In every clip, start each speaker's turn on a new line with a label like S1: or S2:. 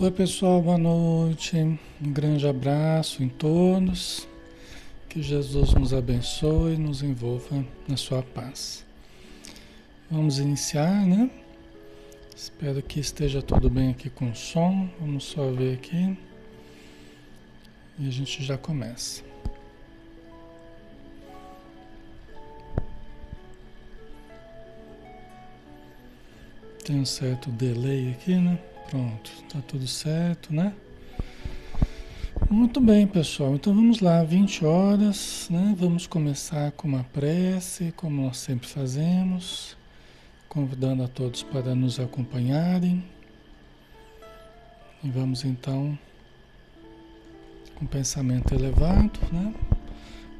S1: Oi pessoal, boa noite. Um grande abraço em todos. Que Jesus nos abençoe e nos envolva na sua paz. Vamos iniciar, né? Espero que esteja tudo bem aqui com o som. Vamos só ver aqui. E a gente já começa. Tem um certo delay aqui, né? Pronto, tá tudo certo, né? Muito bem, pessoal. Então vamos lá, 20 horas, né? Vamos começar com uma prece, como nós sempre fazemos, convidando a todos para nos acompanharem. E vamos então, com pensamento elevado, né?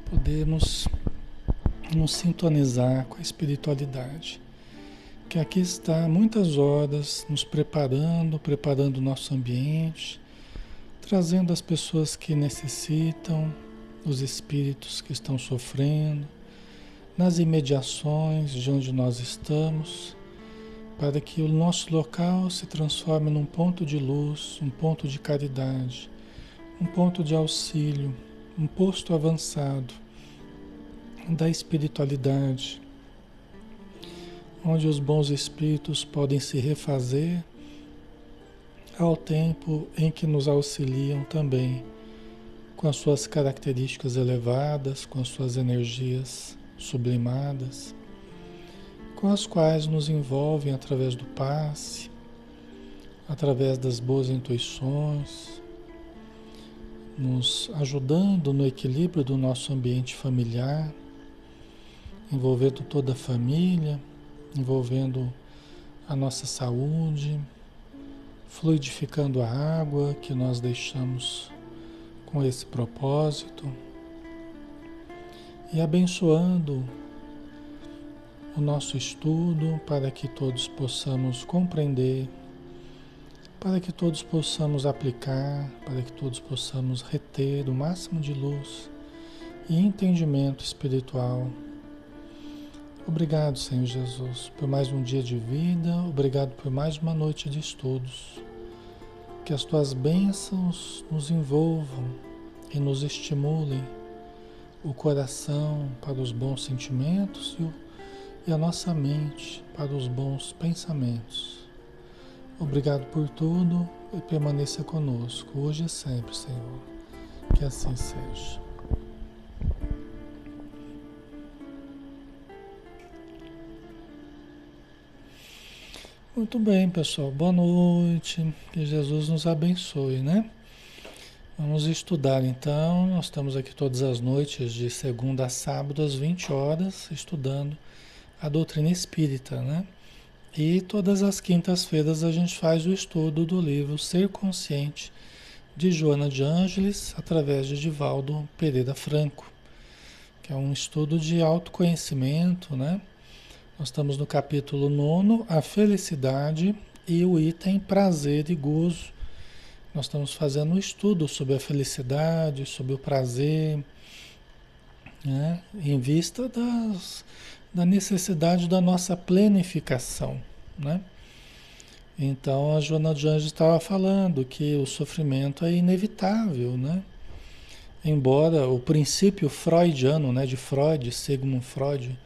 S1: Podemos nos sintonizar com a espiritualidade que aqui está muitas horas nos preparando, preparando o nosso ambiente, trazendo as pessoas que necessitam, os espíritos que estão sofrendo, nas imediações de onde nós estamos, para que o nosso local se transforme num ponto de luz, um ponto de caridade, um ponto de auxílio, um posto avançado da espiritualidade onde os bons espíritos podem se refazer ao tempo em que nos auxiliam também com as suas características elevadas, com as suas energias sublimadas, com as quais nos envolvem através do passe, através das boas intuições, nos ajudando no equilíbrio do nosso ambiente familiar, envolvendo toda a família envolvendo a nossa saúde, fluidificando a água que nós deixamos com esse propósito e abençoando o nosso estudo para que todos possamos compreender, para que todos possamos aplicar, para que todos possamos reter o máximo de luz e entendimento espiritual Obrigado, Senhor Jesus, por mais um dia de vida, obrigado por mais uma noite de estudos. Que as tuas bênçãos nos envolvam e nos estimulem o coração para os bons sentimentos e, a nossa mente para os bons pensamentos. Obrigado por tudo e permaneça conosco, hoje e sempre, Senhor. Que assim seja. Muito bem, pessoal. Boa noite. Que Jesus nos abençoe, né? Vamos estudar então. Nós estamos aqui todas as noites, de segunda a sábado, às 20 horas, estudando a doutrina espírita, né? E todas as quintas-feiras a gente faz o estudo do livro Ser Consciente, de Joana de Ângeles, através de Divaldo Pereira Franco, que é um estudo de autoconhecimento, né? Nós estamos no capítulo 9, a felicidade e o item prazer e gozo. Nós estamos fazendo um estudo sobre a felicidade, sobre o prazer, né? em vista das, da necessidade da nossa planificação. Né? Então a Joana de Anjos estava falando que o sofrimento é inevitável, né? Embora o princípio freudiano, né, de Freud, Sigmund Freud,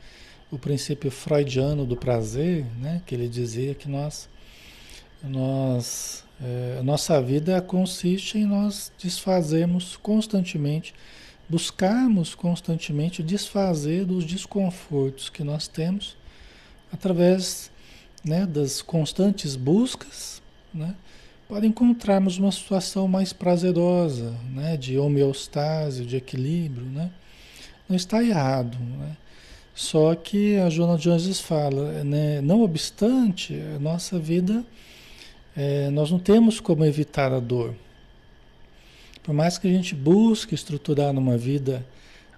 S1: o princípio freudiano do prazer, né? que ele dizia que nós, nós é, nossa vida consiste em nós desfazermos constantemente, buscarmos constantemente desfazer dos desconfortos que nós temos através né, das constantes buscas né, para encontrarmos uma situação mais prazerosa, né, de homeostase, de equilíbrio. Né? Não está errado. Né? Só que a Joana de Anjos fala, né, não obstante, a nossa vida, é, nós não temos como evitar a dor. Por mais que a gente busque estruturar numa vida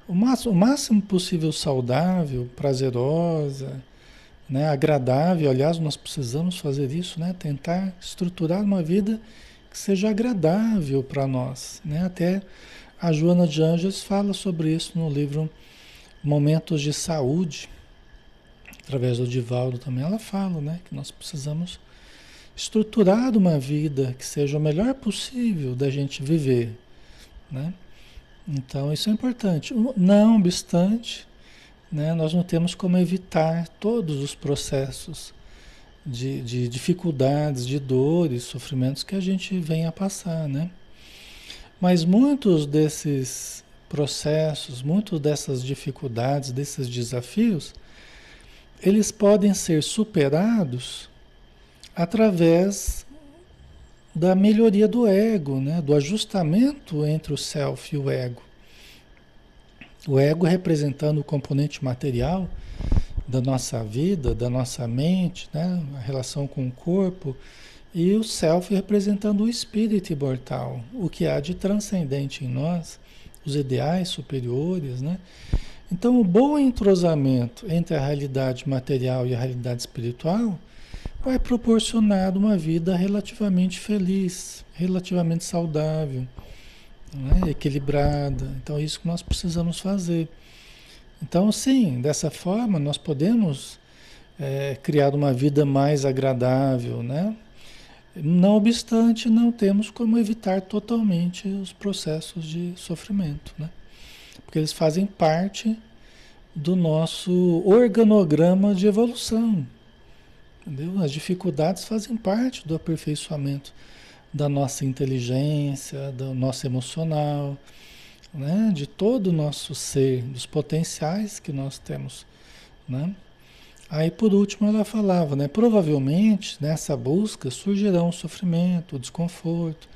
S1: o máximo, o máximo possível saudável, prazerosa, né, agradável, aliás, nós precisamos fazer isso, né, tentar estruturar uma vida que seja agradável para nós. Né? Até a Joana de Anjos fala sobre isso no livro momentos de saúde, através do Divaldo também, ela fala, né, que nós precisamos estruturar uma vida que seja o melhor possível da gente viver, né? Então isso é importante. Não obstante, né, nós não temos como evitar todos os processos de, de dificuldades, de dores, sofrimentos que a gente vem a passar, né? Mas muitos desses processos, muitas dessas dificuldades, desses desafios, eles podem ser superados através da melhoria do ego, né? do ajustamento entre o self e o ego. O ego representando o componente material da nossa vida, da nossa mente, né? a relação com o corpo, e o self representando o espírito imortal, o que há de transcendente em nós, os ideais superiores, né? Então, o bom entrosamento entre a realidade material e a realidade espiritual vai proporcionar uma vida relativamente feliz, relativamente saudável, né? equilibrada. Então, é isso que nós precisamos fazer. Então, sim, dessa forma, nós podemos é, criar uma vida mais agradável, né? Não obstante, não temos como evitar totalmente os processos de sofrimento, né? Porque eles fazem parte do nosso organograma de evolução. Entendeu? As dificuldades fazem parte do aperfeiçoamento da nossa inteligência, do nosso emocional, né? de todo o nosso ser, dos potenciais que nós temos. Né? Aí por último ela falava, né? Provavelmente nessa busca surgirão o sofrimento, o desconforto,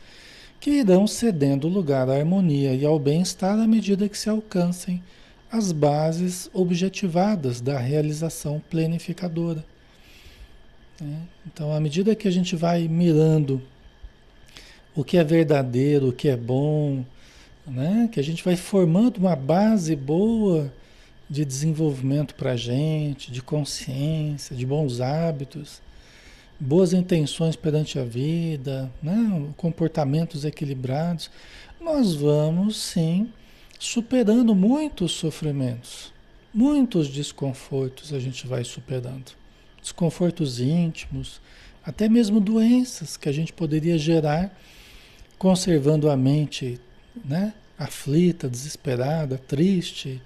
S1: que irão cedendo lugar à harmonia e ao bem-estar à medida que se alcancem as bases objetivadas da realização planificadora. Né? Então, à medida que a gente vai mirando o que é verdadeiro, o que é bom, né? que a gente vai formando uma base boa de desenvolvimento para a gente, de consciência, de bons hábitos, boas intenções perante a vida, né? comportamentos equilibrados, nós vamos sim superando muitos sofrimentos, muitos desconfortos a gente vai superando. Desconfortos íntimos, até mesmo doenças que a gente poderia gerar conservando a mente né? aflita, desesperada, triste,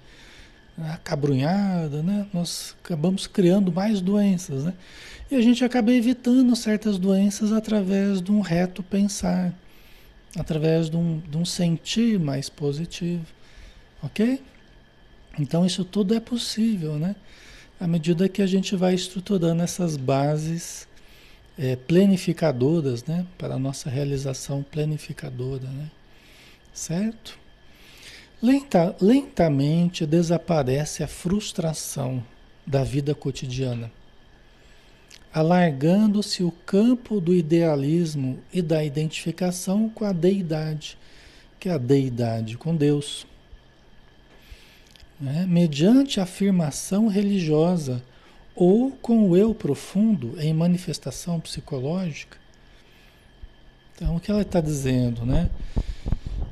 S1: acabrunhada, né? Nós acabamos criando mais doenças, né? E a gente acaba evitando certas doenças através de um reto pensar, através de um, de um sentir mais positivo, ok? Então isso tudo é possível, né? À medida que a gente vai estruturando essas bases é, planificadoras, né? Para a nossa realização planificadora, né? Certo? Lenta, lentamente desaparece a frustração da vida cotidiana, alargando-se o campo do idealismo e da identificação com a deidade, que é a deidade com Deus. Né? Mediante afirmação religiosa ou com o eu profundo em manifestação psicológica. Então, o que ela está dizendo, né?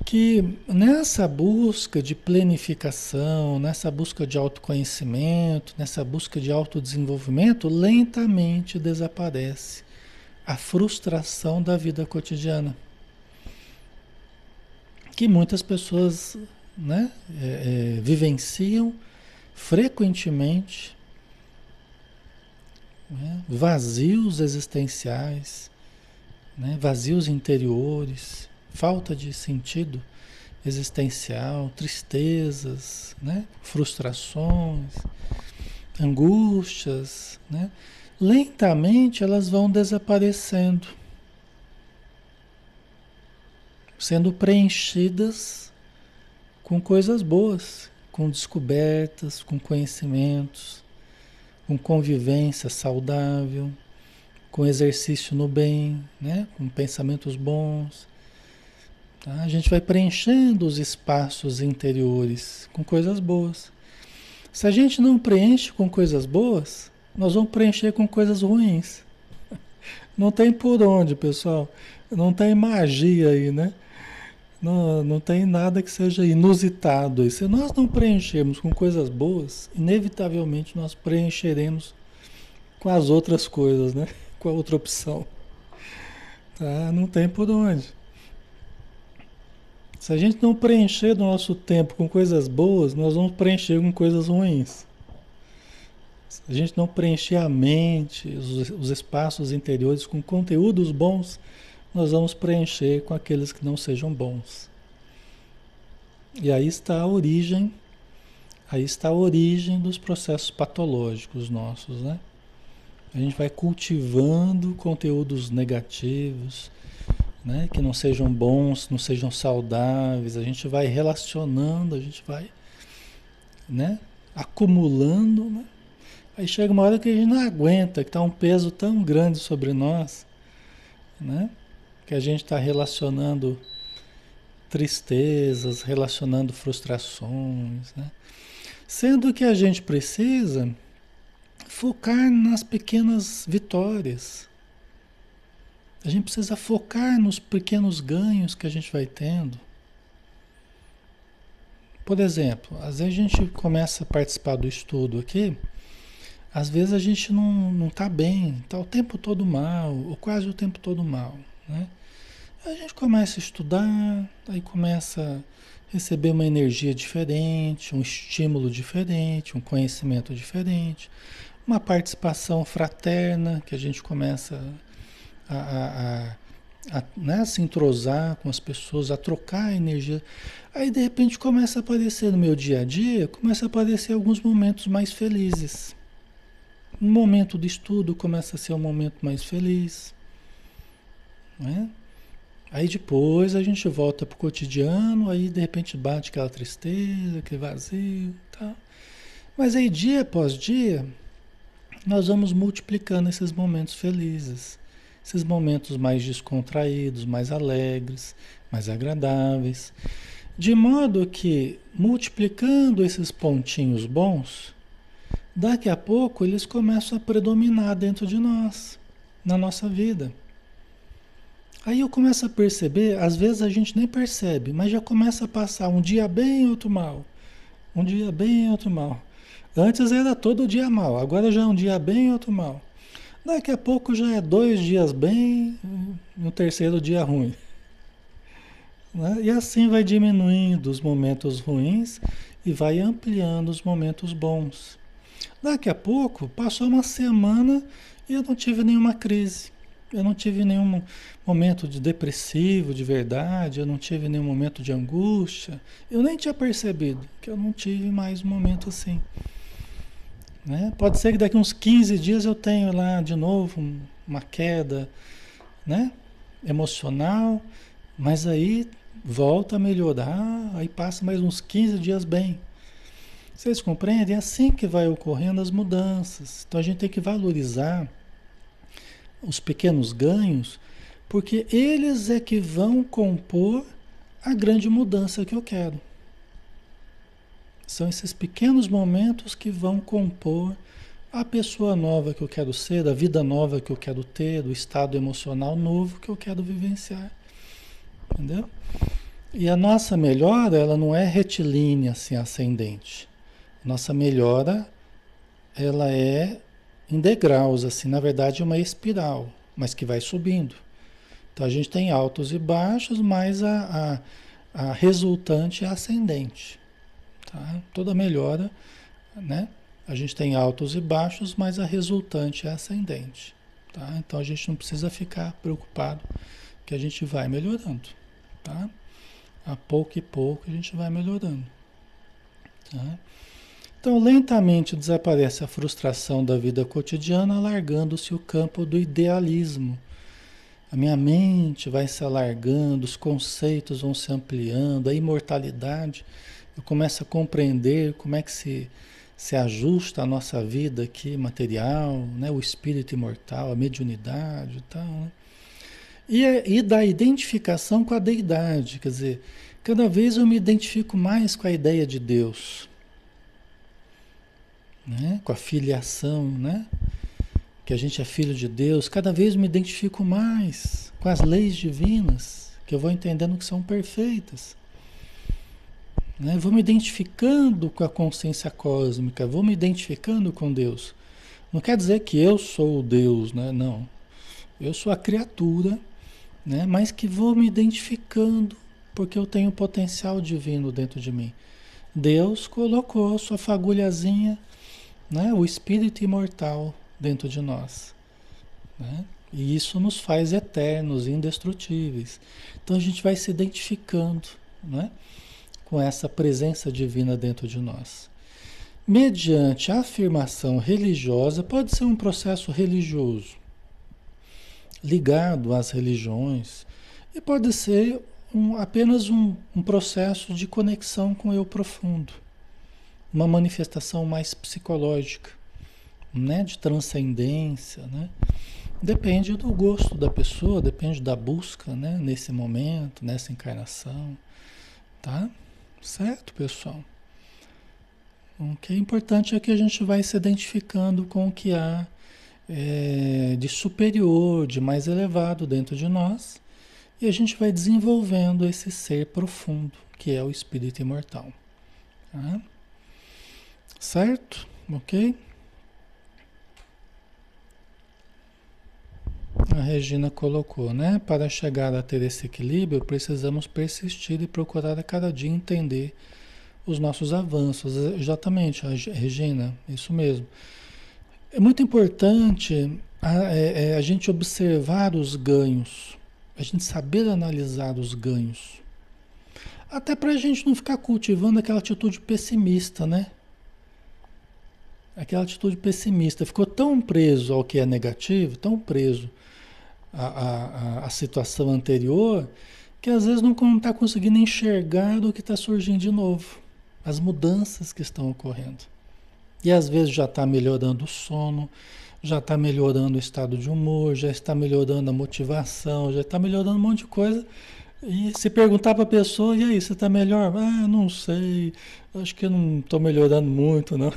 S1: Que nessa busca de planificação, nessa busca de autoconhecimento, nessa busca de autodesenvolvimento, lentamente desaparece a frustração da vida cotidiana. Que muitas pessoas né, é, é, vivenciam frequentemente né, vazios existenciais, né, vazios interiores falta de sentido existencial, tristezas, né? frustrações, angústias, né? lentamente elas vão desaparecendo, sendo preenchidas com coisas boas, com descobertas, com conhecimentos, com convivência saudável, com exercício no bem, né? com pensamentos bons Tá? A gente vai preenchendo os espaços interiores com coisas boas. Se a gente não preenche com coisas boas, nós vamos preencher com coisas ruins. Não tem por onde, pessoal. Não tem magia aí, né? Não, não tem nada que seja inusitado. E se nós não preenchermos com coisas boas, inevitavelmente nós preencheremos com as outras coisas, né? Com a outra opção. Tá? Não tem por onde. Se a gente não preencher do nosso tempo com coisas boas, nós vamos preencher com coisas ruins. Se a gente não preencher a mente, os, os espaços interiores com conteúdos bons, nós vamos preencher com aqueles que não sejam bons. E aí está a origem, aí está a origem dos processos patológicos nossos, né? A gente vai cultivando conteúdos negativos, né? que não sejam bons, não sejam saudáveis. A gente vai relacionando, a gente vai né? acumulando. Né? Aí chega uma hora que a gente não aguenta, que está um peso tão grande sobre nós, né? que a gente está relacionando tristezas, relacionando frustrações. Né? Sendo que a gente precisa focar nas pequenas vitórias. A gente precisa focar nos pequenos ganhos que a gente vai tendo. Por exemplo, às vezes a gente começa a participar do estudo aqui, às vezes a gente não está bem, está o tempo todo mal, ou quase o tempo todo mal. Né? A gente começa a estudar, aí começa a receber uma energia diferente, um estímulo diferente, um conhecimento diferente uma participação fraterna, que a gente começa a, a, a, a né, se entrosar com as pessoas, a trocar energia. Aí de repente começa a aparecer no meu dia a dia, começa a aparecer alguns momentos mais felizes. Um momento de estudo começa a ser um momento mais feliz. Né? Aí depois a gente volta para o cotidiano, aí de repente bate aquela tristeza, aquele vazio. Tá? Mas aí dia após dia, nós vamos multiplicando esses momentos felizes, esses momentos mais descontraídos, mais alegres, mais agradáveis, de modo que multiplicando esses pontinhos bons, daqui a pouco eles começam a predominar dentro de nós, na nossa vida. Aí eu começo a perceber, às vezes a gente nem percebe, mas já começa a passar um dia bem, outro mal. Um dia bem, outro mal. Antes era todo dia mal, agora já é um dia bem e outro mal. Daqui a pouco já é dois dias bem e um terceiro dia ruim. Né? E assim vai diminuindo os momentos ruins e vai ampliando os momentos bons. Daqui a pouco, passou uma semana e eu não tive nenhuma crise. Eu não tive nenhum momento de depressivo de verdade, eu não tive nenhum momento de angústia. Eu nem tinha percebido que eu não tive mais um momento assim. Né? Pode ser que daqui uns 15 dias eu tenha lá de novo uma queda né? emocional, mas aí volta a melhorar, aí passa mais uns 15 dias bem. Vocês compreendem? É assim que vai ocorrendo as mudanças. Então a gente tem que valorizar os pequenos ganhos, porque eles é que vão compor a grande mudança que eu quero. São esses pequenos momentos que vão compor a pessoa nova que eu quero ser, a vida nova que eu quero ter, do estado emocional novo que eu quero vivenciar. Entendeu? E a nossa melhora, ela não é retilínea, assim, ascendente. Nossa melhora, ela é em degraus, assim, na verdade é uma espiral, mas que vai subindo. Então a gente tem altos e baixos, mas a, a, a resultante é ascendente. Tá? Toda melhora, né? A gente tem altos e baixos, mas a resultante é ascendente. Tá? Então a gente não precisa ficar preocupado que a gente vai melhorando. Tá? A pouco e pouco a gente vai melhorando. Tá? Então, lentamente desaparece a frustração da vida cotidiana, alargando-se o campo do idealismo. A minha mente vai se alargando, os conceitos vão se ampliando, a imortalidade eu começo a compreender como é que se, se ajusta a nossa vida aqui material, né? o espírito imortal, a mediunidade e tal. Né? E, e da identificação com a deidade, quer dizer, cada vez eu me identifico mais com a ideia de Deus, né? com a filiação, né? que a gente é filho de Deus, cada vez me identifico mais com as leis divinas, que eu vou entendendo que são perfeitas. Né? Vou me identificando com a consciência cósmica, vou me identificando com Deus. Não quer dizer que eu sou Deus, né? não. Eu sou a criatura né? Mas que vou me identificando porque eu tenho potencial divino dentro de mim. Deus colocou sua fagulhazinha, né? O espírito imortal dentro de nós, né? E isso nos faz eternos, indestrutíveis. Então a gente vai se identificando, né? Com essa presença divina dentro de nós. Mediante a afirmação religiosa, pode ser um processo religioso, ligado às religiões, e pode ser um, apenas um, um processo de conexão com o eu profundo, uma manifestação mais psicológica, né, de transcendência, né? Depende do gosto da pessoa, depende da busca, né, nesse momento, nessa encarnação, tá? Certo, pessoal? O que é importante é que a gente vai se identificando com o que há é, de superior, de mais elevado dentro de nós, e a gente vai desenvolvendo esse ser profundo, que é o espírito imortal. Tá? Certo? Ok? A Regina colocou, né? Para chegar a ter esse equilíbrio, precisamos persistir e procurar a cada dia entender os nossos avanços. Exatamente, Regina, isso mesmo. É muito importante a, é, é, a gente observar os ganhos, a gente saber analisar os ganhos. Até para a gente não ficar cultivando aquela atitude pessimista, né? Aquela atitude pessimista. Ficou tão preso ao que é negativo, tão preso à, à, à situação anterior, que às vezes não está conseguindo enxergar o que está surgindo de novo as mudanças que estão ocorrendo. E às vezes já está melhorando o sono, já está melhorando o estado de humor, já está melhorando a motivação, já está melhorando um monte de coisa. E se perguntar para a pessoa, e aí, você está melhor? Ah, não sei, acho que não estou melhorando muito, não.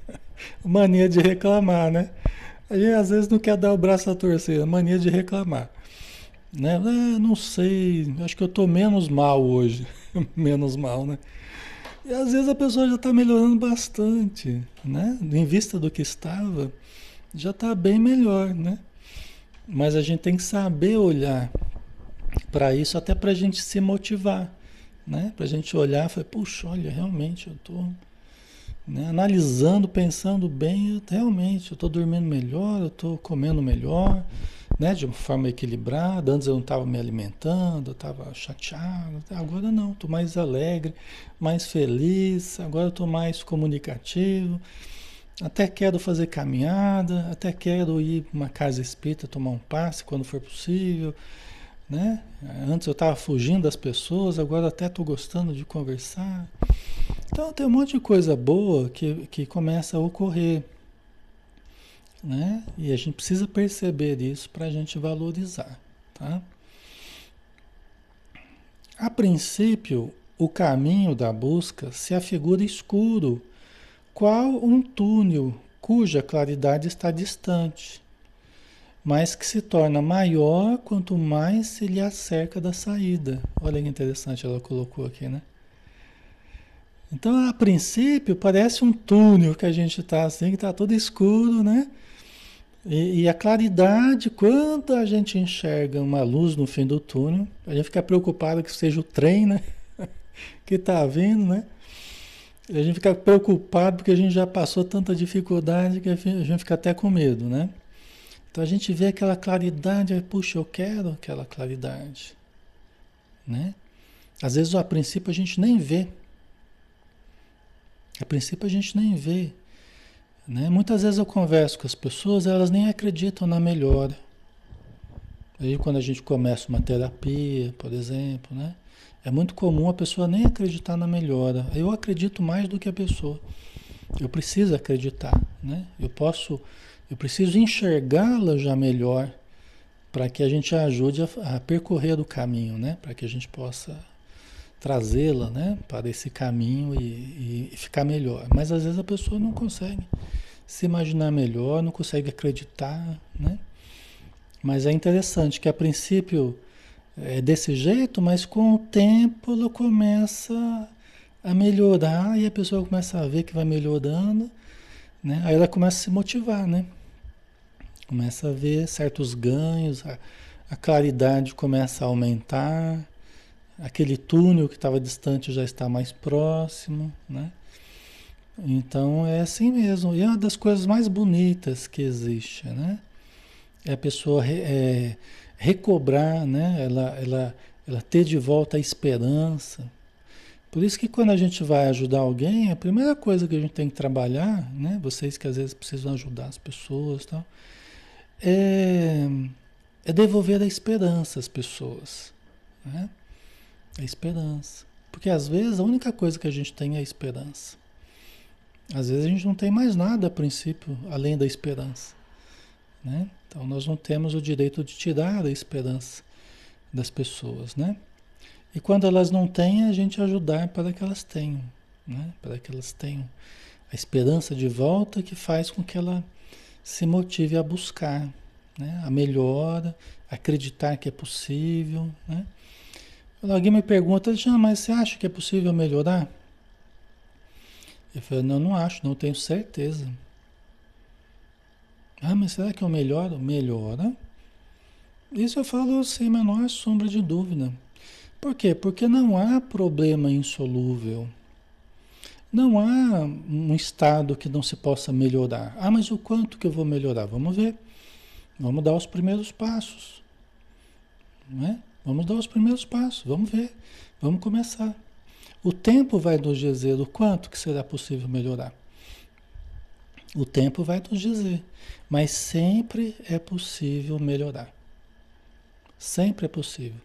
S1: mania de reclamar, né? A gente às vezes não quer dar o braço a torcer, mania de reclamar. Né? Ah, não sei, acho que eu estou menos mal hoje. menos mal, né? E às vezes a pessoa já está melhorando bastante, né? Em vista do que estava, já está bem melhor, né? Mas a gente tem que saber olhar para isso, até para a gente se motivar, né? Para a gente olhar e falar, puxa, olha, realmente eu estou né? analisando, pensando bem, eu, realmente eu estou dormindo melhor, eu estou comendo melhor, né, de uma forma equilibrada. Antes eu não estava me alimentando, eu estava chateado. Agora não, estou mais alegre, mais feliz. Agora estou mais comunicativo. Até quero fazer caminhada, até quero ir para uma casa espírita tomar um passe quando for possível. Né? Antes eu estava fugindo das pessoas, agora até estou gostando de conversar. Então tem um monte de coisa boa que, que começa a ocorrer né? E a gente precisa perceber isso para a gente valorizar, tá? A princípio, o caminho da busca se afigura escuro, qual um túnel cuja claridade está distante, mas que se torna maior quanto mais se lhe acerca da saída. Olha que interessante ela colocou aqui, né? Então, a princípio, parece um túnel que a gente está assim, que está todo escuro, né? E, e, a claridade, quando a gente enxerga uma luz no fim do túnel, a gente fica preocupado que seja o trem, né? que está vindo, né? A gente fica preocupado porque a gente já passou tanta dificuldade que a gente fica até com medo, né? Então a gente vê aquela claridade, puxa, eu quero aquela claridade, né? Às vezes, a princípio, a gente nem vê. A princípio, a gente nem vê. Né? Muitas vezes eu converso com as pessoas, elas nem acreditam na melhora. Aí quando a gente começa uma terapia, por exemplo, né? É muito comum a pessoa nem acreditar na melhora. Eu acredito mais do que a pessoa. Eu preciso acreditar, né? Eu posso, eu preciso enxergá-la já melhor para que a gente ajude a, a percorrer o caminho, né? Para que a gente possa trazê-la, né? Para esse caminho e, e ficar melhor. Mas às vezes a pessoa não consegue se imaginar melhor, não consegue acreditar, né? Mas é interessante que a princípio é desse jeito, mas com o tempo ela começa a melhorar e a pessoa começa a ver que vai melhorando, né? Aí ela começa a se motivar, né? Começa a ver certos ganhos, a, a claridade começa a aumentar, aquele túnel que estava distante já está mais próximo, né? Então é assim mesmo. E é uma das coisas mais bonitas que existe, né? É a pessoa é, recobrar, né? Ela, ela, ela ter de volta a esperança. Por isso que quando a gente vai ajudar alguém, a primeira coisa que a gente tem que trabalhar, né? Vocês que às vezes precisam ajudar as pessoas, tal, é, é devolver a esperança às pessoas, né? A esperança. Porque às vezes a única coisa que a gente tem é a esperança. Às vezes a gente não tem mais nada a princípio além da esperança. Né? Então nós não temos o direito de tirar a esperança das pessoas, né? E quando elas não têm, a gente ajudar para que elas tenham, né? Para que elas tenham a esperança de volta que faz com que ela se motive a buscar, né? A melhora, acreditar que é possível, né? Alguém me pergunta, mas você acha que é possível melhorar? Eu falei, não, não acho, não tenho certeza. Ah, mas será que eu melhoro? Melhora. Isso eu falo sem a menor sombra de dúvida. Por quê? Porque não há problema insolúvel. Não há um estado que não se possa melhorar. Ah, mas o quanto que eu vou melhorar? Vamos ver. Vamos dar os primeiros passos. Não é? Vamos dar os primeiros passos. Vamos ver. Vamos começar. O tempo vai nos dizer o quanto que será possível melhorar. O tempo vai nos dizer, mas sempre é possível melhorar. Sempre é possível.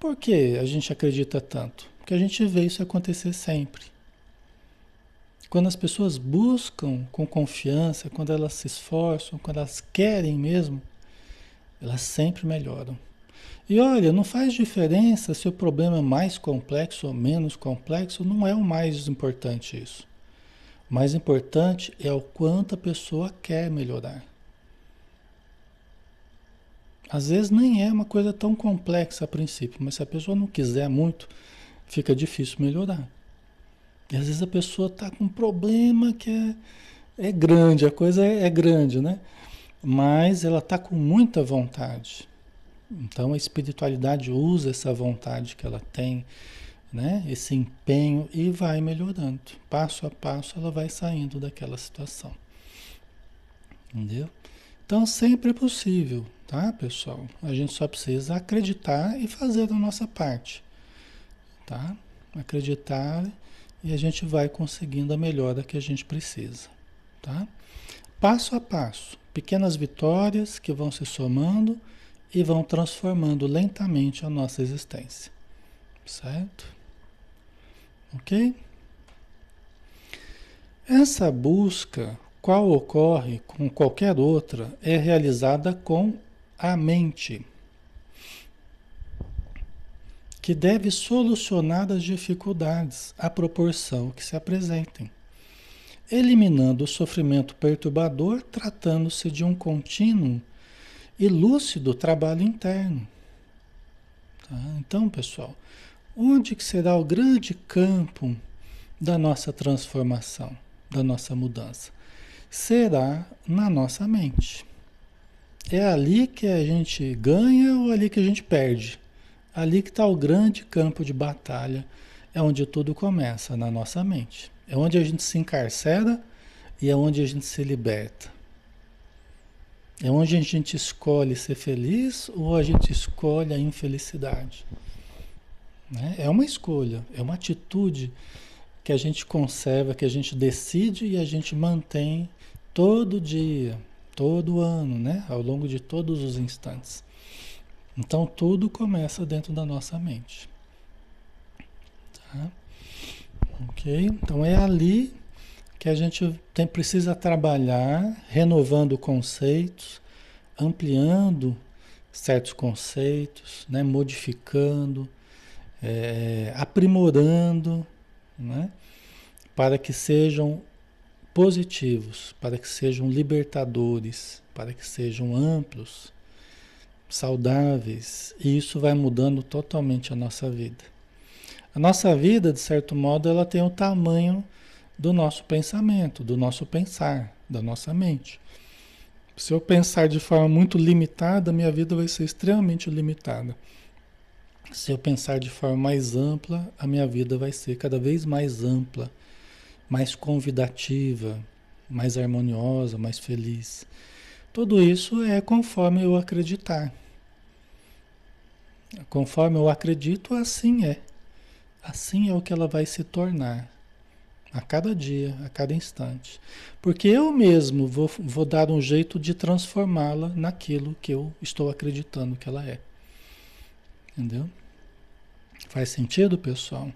S1: Por que a gente acredita tanto? Porque a gente vê isso acontecer sempre. Quando as pessoas buscam com confiança, quando elas se esforçam, quando elas querem mesmo, elas sempre melhoram. E olha, não faz diferença se o problema é mais complexo ou menos complexo, não é o mais importante isso. O mais importante é o quanto a pessoa quer melhorar. Às vezes nem é uma coisa tão complexa a princípio, mas se a pessoa não quiser muito, fica difícil melhorar. E às vezes a pessoa está com um problema que é, é grande, a coisa é, é grande, né? Mas ela está com muita vontade. Então a espiritualidade usa essa vontade que ela tem, né? Esse empenho e vai melhorando. Passo a passo ela vai saindo daquela situação. Entendeu? Então sempre é possível, tá, pessoal? A gente só precisa acreditar e fazer a nossa parte, tá? Acreditar e a gente vai conseguindo a melhora que a gente precisa, tá? Passo a passo, pequenas vitórias que vão se somando e vão transformando lentamente a nossa existência. Certo? Ok? Essa busca, qual ocorre com qualquer outra, é realizada com a mente, que deve solucionar as dificuldades à proporção que se apresentem, eliminando o sofrimento perturbador, tratando-se de um contínuo e lúcido trabalho interno. Tá? Então, pessoal, onde que será o grande campo da nossa transformação, da nossa mudança? Será na nossa mente. É ali que a gente ganha ou ali que a gente perde? Ali que está o grande campo de batalha, é onde tudo começa, na nossa mente. É onde a gente se encarcera e é onde a gente se liberta. É onde a gente escolhe ser feliz ou a gente escolhe a infelicidade. Né? É uma escolha, é uma atitude que a gente conserva, que a gente decide e a gente mantém todo dia, todo ano, né? ao longo de todos os instantes. Então tudo começa dentro da nossa mente. Tá? Ok? Então é ali que a gente tem, precisa trabalhar renovando conceitos, ampliando certos conceitos, né? modificando, é, aprimorando, né? para que sejam positivos, para que sejam libertadores, para que sejam amplos, saudáveis, e isso vai mudando totalmente a nossa vida. A nossa vida, de certo modo, ela tem o tamanho do nosso pensamento, do nosso pensar, da nossa mente. Se eu pensar de forma muito limitada, minha vida vai ser extremamente limitada. Se eu pensar de forma mais ampla, a minha vida vai ser cada vez mais ampla, mais convidativa, mais harmoniosa, mais feliz. Tudo isso é conforme eu acreditar. Conforme eu acredito, assim é. Assim é o que ela vai se tornar. A cada dia, a cada instante. Porque eu mesmo vou, vou dar um jeito de transformá-la naquilo que eu estou acreditando que ela é. Entendeu? Faz sentido, pessoal?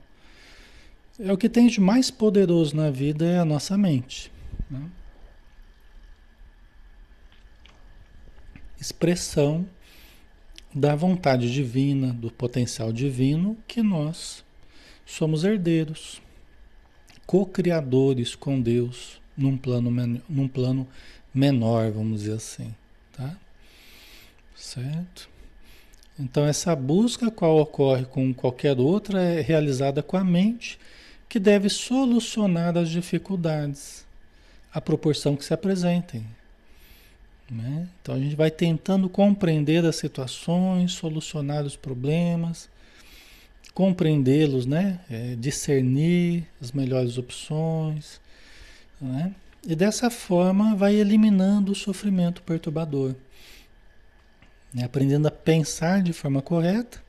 S1: É o que tem de mais poderoso na vida é a nossa mente. Né? Expressão da vontade divina, do potencial divino que nós somos herdeiros co-criadores com Deus num plano, num plano menor, vamos dizer assim, tá? Certo? Então essa busca qual ocorre com qualquer outra é realizada com a mente que deve solucionar as dificuldades à proporção que se apresentem. Né? Então a gente vai tentando compreender as situações, solucionar os problemas, compreendê-los, né? É, discernir as melhores opções, né? E dessa forma vai eliminando o sofrimento perturbador, né? aprendendo a pensar de forma correta.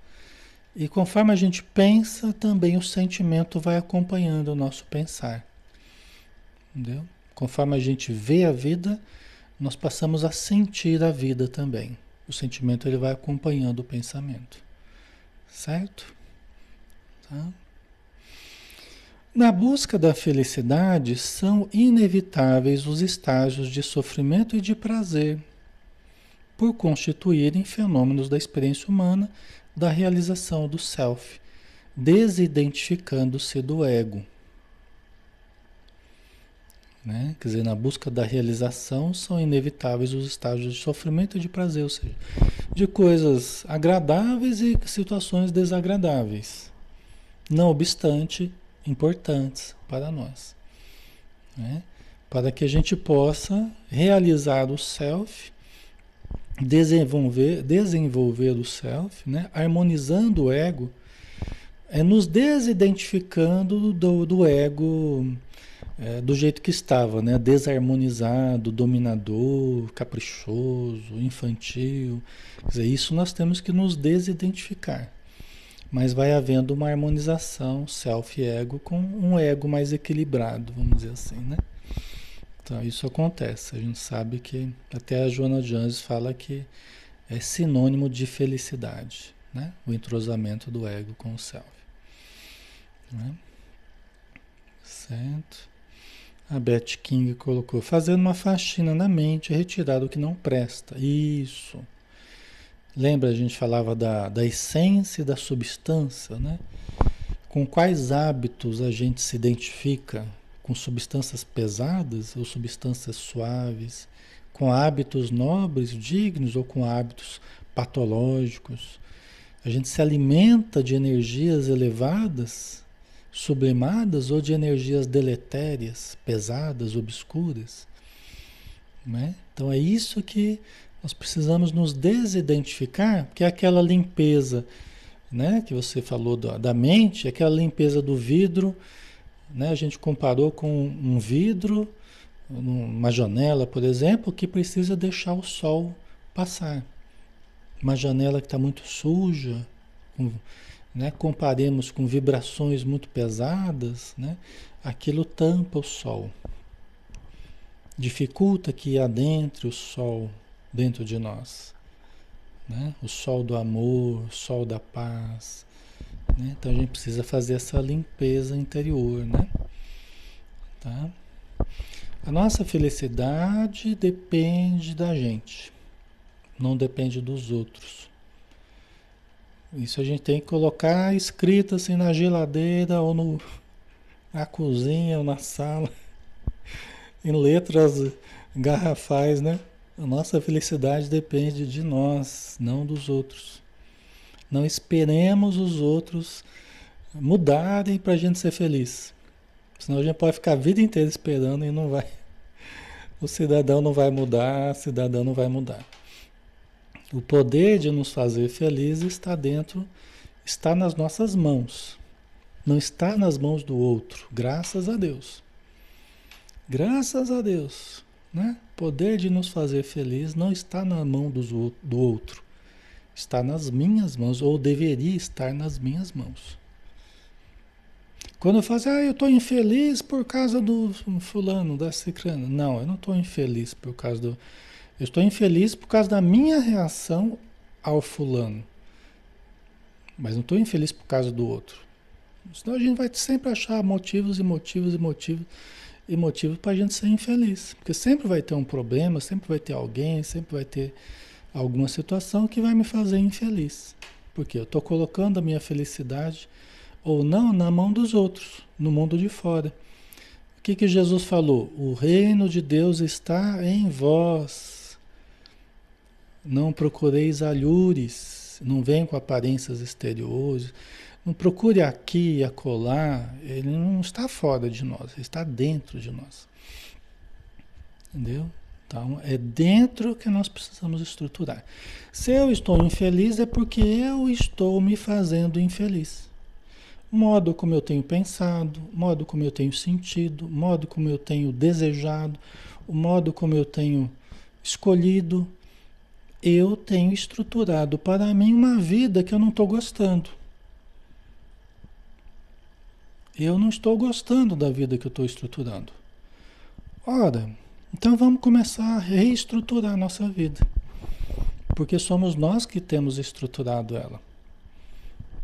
S1: E conforme a gente pensa, também o sentimento vai acompanhando o nosso pensar. Entendeu? Conforme a gente vê a vida, nós passamos a sentir a vida também. O sentimento ele vai acompanhando o pensamento. Certo? Tá? Na busca da felicidade, são inevitáveis os estágios de sofrimento e de prazer, por constituírem fenômenos da experiência humana da realização do self, desidentificando-se do ego. Né? Quer dizer, na busca da realização são inevitáveis os estágios de sofrimento e de prazer, ou seja, de coisas agradáveis e situações desagradáveis não obstante importantes para nós. Né? Para que a gente possa realizar o self, desenvolver, desenvolver o self, né? harmonizando o ego, é nos desidentificando do, do ego é, do jeito que estava, né? desarmonizado, dominador, caprichoso, infantil. Quer dizer, isso nós temos que nos desidentificar mas vai havendo uma harmonização self-ego com um ego mais equilibrado, vamos dizer assim, né? Então isso acontece. A gente sabe que até a Joana de fala que é sinônimo de felicidade, né? O entrosamento do ego com o self. Né? Certo? A Beth King colocou, fazendo uma faxina na mente, retirar o que não presta. Isso. Lembra, a gente falava da, da essência e da substância, né? Com quais hábitos a gente se identifica? Com substâncias pesadas ou substâncias suaves? Com hábitos nobres, dignos ou com hábitos patológicos? A gente se alimenta de energias elevadas, sublimadas ou de energias deletérias, pesadas, obscuras? Né? Então é isso que nós precisamos nos desidentificar, porque é aquela limpeza, né, que você falou da, da mente, aquela limpeza do vidro, né, a gente comparou com um vidro, uma janela, por exemplo, que precisa deixar o sol passar. Uma janela que está muito suja, com, né, comparemos com vibrações muito pesadas, né, aquilo tampa o sol. Dificulta que adentre o sol dentro de nós. Né? O sol do amor, o sol da paz. Né? Então a gente precisa fazer essa limpeza interior. Né? Tá? A nossa felicidade depende da gente, não depende dos outros. Isso a gente tem que colocar escrito assim na geladeira ou no, na cozinha ou na sala, em letras garrafais, né? A nossa felicidade depende de nós, não dos outros. Não esperemos os outros mudarem para a gente ser feliz. Senão a gente pode ficar a vida inteira esperando e não vai, o cidadão não vai mudar, a cidadã não vai mudar. O poder de nos fazer felizes está dentro, está nas nossas mãos. Não está nas mãos do outro, graças a Deus. Graças a Deus. Né? O poder de nos fazer felizes não está na mão do, do outro. Está nas minhas mãos, ou deveria estar nas minhas mãos. Quando eu falo assim, ah, eu estou infeliz por causa do fulano, da cicrana. Não, eu não estou infeliz por causa do. Eu estou infeliz por causa da minha reação ao fulano. Mas não estou infeliz por causa do outro. Senão a gente vai sempre achar motivos e motivos e motivos e motivos para a gente ser infeliz. Porque sempre vai ter um problema, sempre vai ter alguém, sempre vai ter alguma situação que vai me fazer infeliz. Porque eu estou colocando a minha felicidade ou não na mão dos outros, no mundo de fora. O que, que Jesus falou? O reino de Deus está em vós. Não procureis alhures, não venham com aparências exteriores, não procure aqui e acolá, ele não está fora de nós, ele está dentro de nós. Entendeu? Então, é dentro que nós precisamos estruturar. Se eu estou infeliz, é porque eu estou me fazendo infeliz. Modo como eu tenho pensado, modo como eu tenho sentido, modo como eu tenho desejado, o modo como eu tenho escolhido, eu tenho estruturado para mim uma vida que eu não estou gostando. Eu não estou gostando da vida que eu estou estruturando. Ora, então vamos começar a reestruturar a nossa vida. Porque somos nós que temos estruturado ela.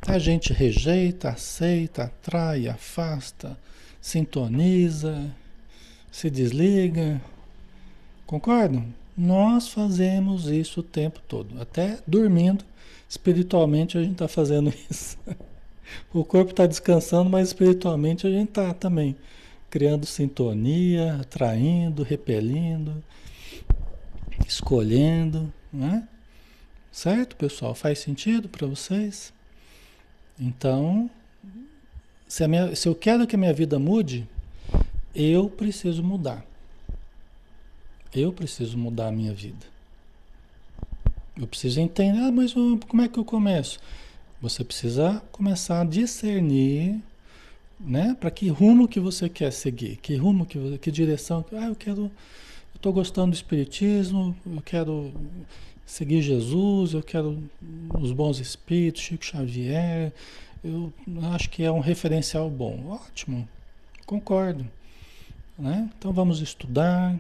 S1: A gente rejeita, aceita, atrai, afasta, sintoniza, se desliga. Concordam? Nós fazemos isso o tempo todo. Até dormindo, espiritualmente a gente está fazendo isso. O corpo está descansando, mas espiritualmente a gente está também criando sintonia, atraindo, repelindo, escolhendo, né? Certo, pessoal? Faz sentido para vocês? Então, se, minha, se eu quero que a minha vida mude, eu preciso mudar. Eu preciso mudar a minha vida. Eu preciso entender, ah, mas como é que eu começo? Você precisa começar a discernir, né? Para que rumo que você quer seguir, que rumo que que direção, ah, eu quero, eu estou gostando do espiritismo, eu quero seguir Jesus, eu quero os bons espíritos, Chico Xavier, eu acho que é um referencial bom. Ótimo, concordo. Né? Então vamos estudar,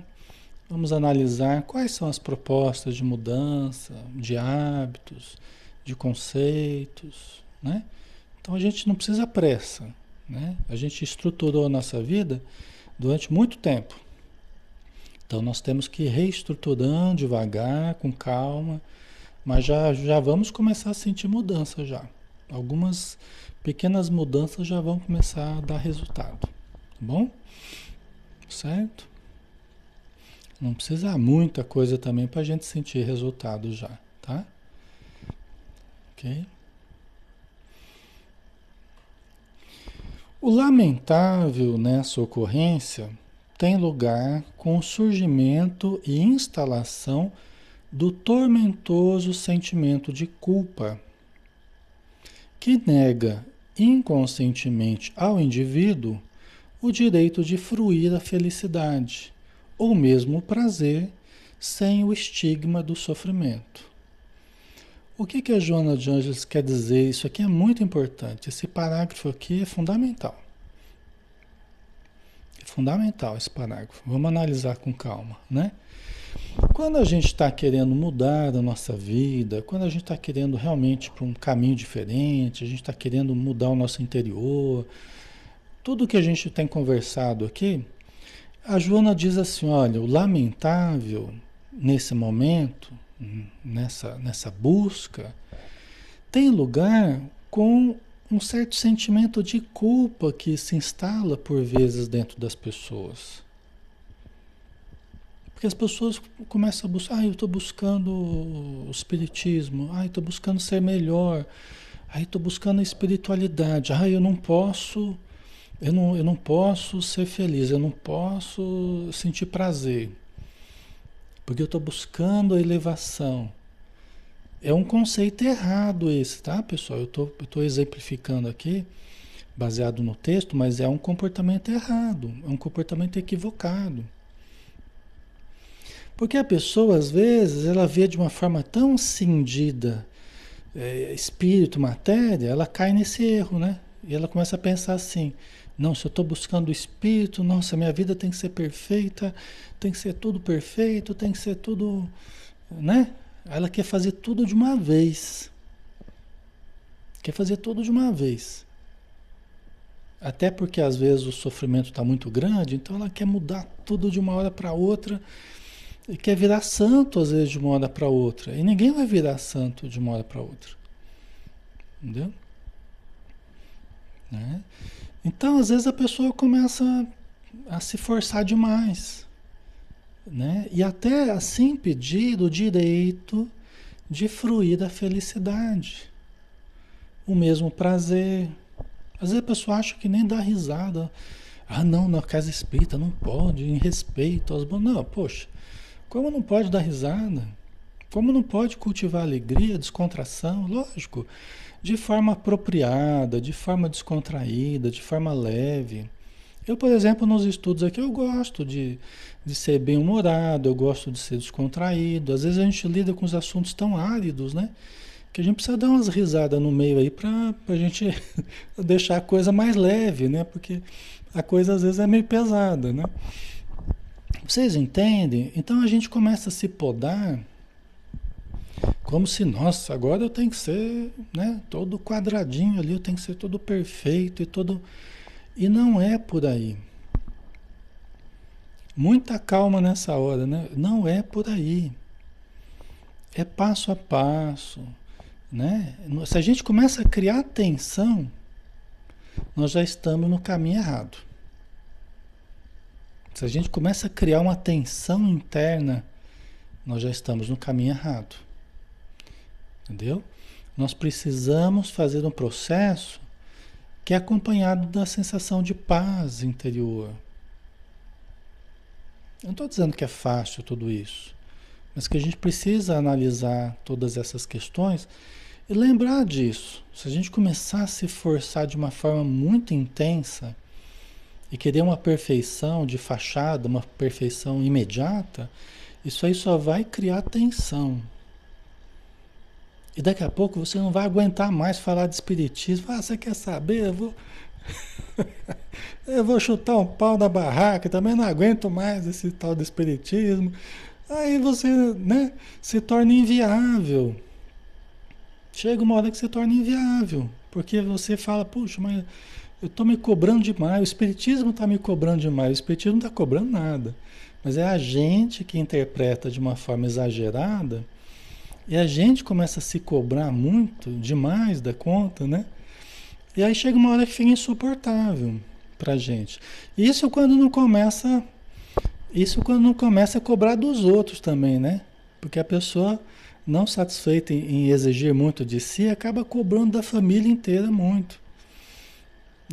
S1: vamos analisar quais são as propostas de mudança, de hábitos, de conceitos, né? Então a gente não precisa pressa, né? A gente estruturou a nossa vida durante muito tempo. Então nós temos que ir reestruturando devagar, com calma, mas já, já vamos começar a sentir mudança já. Algumas pequenas mudanças já vão começar a dar resultado, tá bom? Certo? Não precisa muita coisa também para a gente sentir resultado já, tá? O lamentável nessa ocorrência tem lugar com o surgimento e instalação do tormentoso sentimento de culpa, que nega inconscientemente ao indivíduo o direito de fruir a felicidade, ou mesmo o prazer, sem o estigma do sofrimento. O que, que a Joana de Anjos quer dizer? Isso aqui é muito importante. Esse parágrafo aqui é fundamental. É fundamental esse parágrafo. Vamos analisar com calma, né? Quando a gente está querendo mudar a nossa vida, quando a gente está querendo realmente para um caminho diferente, a gente está querendo mudar o nosso interior, tudo que a gente tem conversado aqui, a Joana diz assim: olha, o lamentável nesse momento nessa, nessa busca, tem lugar com um certo sentimento de culpa que se instala por vezes dentro das pessoas. Porque as pessoas começam a buscar, ah, eu estou buscando o espiritismo, ah, estou buscando ser melhor, ah, estou buscando a espiritualidade, ah, eu não posso, eu não, eu não posso ser feliz, eu não posso sentir prazer. porque eu estou buscando a elevação. É um conceito errado esse, tá, pessoal? Eu estou exemplificando aqui, baseado no texto, mas é um comportamento errado, é um comportamento equivocado. Porque a pessoa, às vezes, ela vê de uma forma tão cindida é, espírito, matéria, ela cai nesse erro, né? E ela começa a pensar assim: não, se eu estou buscando o espírito, nossa, minha vida tem que ser perfeita, tem que ser tudo perfeito, tem que ser tudo. né? Ela quer fazer tudo de uma vez. Quer fazer tudo de uma vez. Até porque às vezes o sofrimento está muito grande, então ela quer mudar tudo de uma hora para outra e quer virar santo às vezes de uma hora para outra. E ninguém vai virar santo de uma hora para outra. Entendeu? Né? Então, às vezes a pessoa começa a se forçar demais, né? E até assim pedir o direito de fruir da felicidade, o mesmo prazer. Às vezes a pessoa acha que nem dá risada. Ah, não, na casa espírita não pode, em respeito aos bons. Não, poxa, como não pode dar risada? Como não pode cultivar alegria, descontração? Lógico de forma apropriada, de forma descontraída, de forma leve. Eu, por exemplo, nos estudos aqui, eu gosto de, de ser bem-humorado, eu gosto de ser descontraído. Às vezes a gente lida com os assuntos tão áridos, né? Que a gente precisa dar umas risadas no meio aí para a gente deixar a coisa mais leve, né? Porque a coisa às vezes é meio pesada, né? Vocês entendem? Então a gente começa a se podar como se, nossa, agora eu tenho que ser, né, todo quadradinho ali, eu tenho que ser todo perfeito e todo. E não é por aí. Muita calma nessa hora, né? Não é por aí. É passo a passo, né? Se a gente começa a criar tensão, nós já estamos no caminho errado. Se a gente começa a criar uma tensão interna, nós já estamos no caminho errado. Entendeu? Nós precisamos fazer um processo que é acompanhado da sensação de paz interior. Eu não estou dizendo que é fácil tudo isso, mas que a gente precisa analisar todas essas questões e lembrar disso. Se a gente começar a se forçar de uma forma muito intensa e querer uma perfeição de fachada, uma perfeição imediata, isso aí só vai criar tensão. E daqui a pouco você não vai aguentar mais falar de espiritismo. Ah, você quer saber? Eu vou. eu vou chutar um pau na barraca, também não aguento mais esse tal de espiritismo. Aí você né, se torna inviável. Chega uma hora que você torna inviável. Porque você fala, puxa, mas eu estou me cobrando demais, o Espiritismo está me cobrando demais, o Espiritismo não está cobrando nada. Mas é a gente que interpreta de uma forma exagerada e a gente começa a se cobrar muito, demais da conta, né? E aí chega uma hora que fica insuportável pra gente. Isso quando não começa. Isso quando não começa a cobrar dos outros também, né? Porque a pessoa, não satisfeita em, exigir muito de si, acaba cobrando da família inteira muito.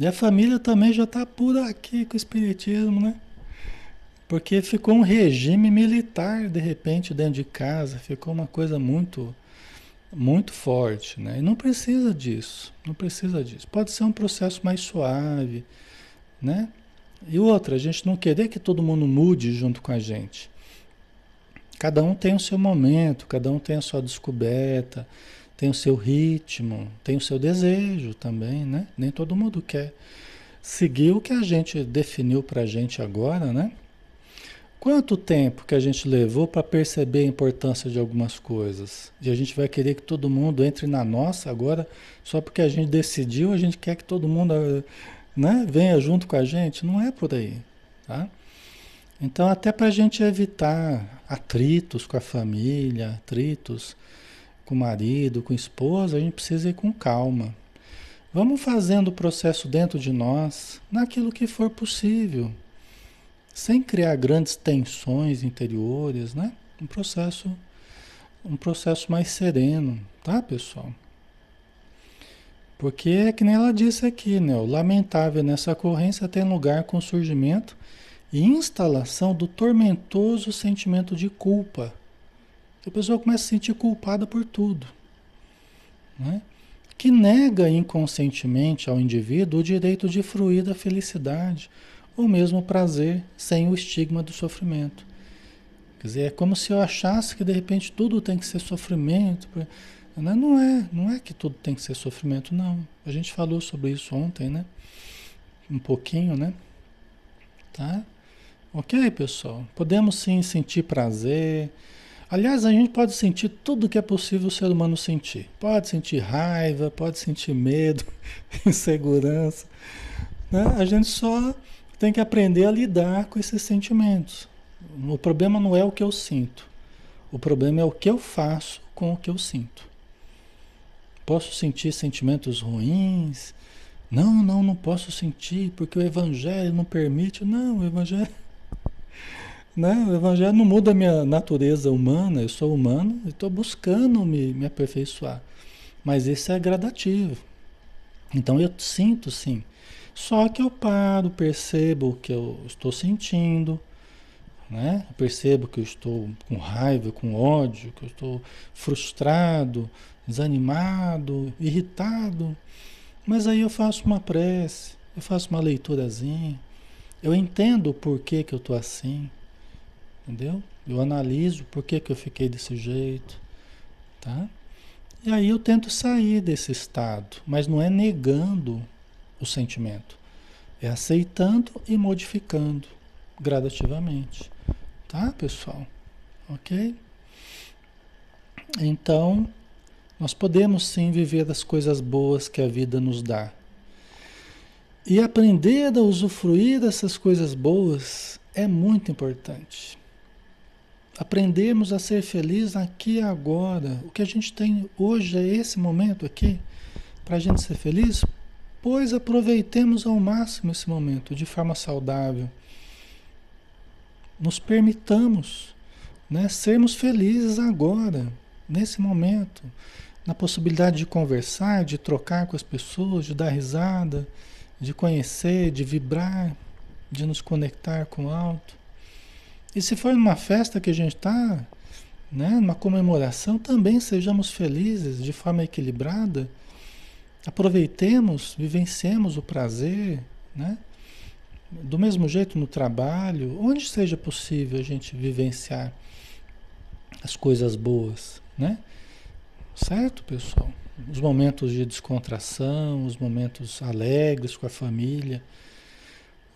S1: E a família também já está por aqui com o espiritismo, né? Porque ficou um regime militar de repente dentro de casa, ficou uma coisa muito muito forte, né? E não precisa disso, não precisa disso. Pode ser um processo mais suave, né? E outra, a gente não querer que todo mundo mude junto com a gente. Cada um tem o seu momento, cada um tem a sua descoberta, tem o seu ritmo, tem o seu desejo também, né? Nem todo mundo quer seguir o que a gente definiu pra gente agora, né? Quanto tempo que a gente levou para perceber a importância de algumas coisas? E a gente vai querer que todo mundo entre na nossa agora, só porque a gente decidiu, a gente quer que todo mundo né, venha junto com a gente? Não é por aí. Tá? Então, até para a gente evitar atritos com a família, atritos com o marido, com a esposa, a gente precisa ir com calma. Vamos fazendo o processo dentro de nós, naquilo que for possível sem criar grandes tensões interiores, né? Um processo, um processo mais sereno, tá, pessoal? Porque é que nem ela disse aqui, né? O lamentável nessa ocorrência tem lugar com o surgimento e instalação do tormentoso sentimento de culpa. A pessoa começa a se sentir culpada por tudo. Né? Que nega inconscientemente ao indivíduo o direito de fruir da felicidade ou mesmo prazer sem o estigma do sofrimento. Quer dizer, é como se eu achasse que de repente tudo tem que ser sofrimento. Né? Não é, não é que tudo tem que ser sofrimento, não. A gente falou sobre isso ontem, né? Um pouquinho, né? Tá? Ok, pessoal? Podemos sim sentir prazer. Aliás, a gente pode sentir tudo que é possível o ser humano sentir. Pode sentir raiva, pode sentir medo, insegurança. Né? A gente só tem que aprender a lidar com esses sentimentos. O problema não é o que eu sinto. O problema é o que eu faço com o que eu sinto. Posso sentir sentimentos ruins? Não, não, não posso sentir, porque o Evangelho não permite. Não, o Evangelho. Né? O Evangelho não muda a minha natureza humana, eu sou humano e estou buscando me, me aperfeiçoar. Mas isso é gradativo. Então eu sinto sim. Só que eu paro, percebo o que eu estou sentindo, né? Eu percebo que eu estou com raiva, com ódio, que eu estou frustrado, desanimado, irritado. Mas aí eu faço uma prece, eu faço uma leiturazinha, eu entendo o porquê que eu estou assim, entendeu? Eu analiso por que, que eu fiquei desse jeito, tá? E aí eu tento sair desse estado, mas não é negando o sentimento, é aceitando e modificando gradativamente, tá, pessoal? Ok? Então, nós podemos sim viver das coisas boas que a vida nos dá. E aprender a usufruir dessas coisas boas é muito importante. Aprendemos a ser feliz aqui e agora. O que a gente tem hoje é esse momento aqui para a gente ser feliz, pois aproveitemos ao máximo esse momento de forma saudável. Nos permitamos né, sermos felizes agora, nesse momento na possibilidade de conversar, de trocar com as pessoas, de dar risada, de conhecer, de vibrar, de nos conectar com o alto. E se for numa festa que a gente está, né, numa comemoração, também sejamos felizes de forma equilibrada. Aproveitemos, vivenciemos o prazer, né? Do mesmo jeito no trabalho, onde seja possível a gente vivenciar as coisas boas, né? Certo, pessoal? Os momentos de descontração, os momentos alegres com a família,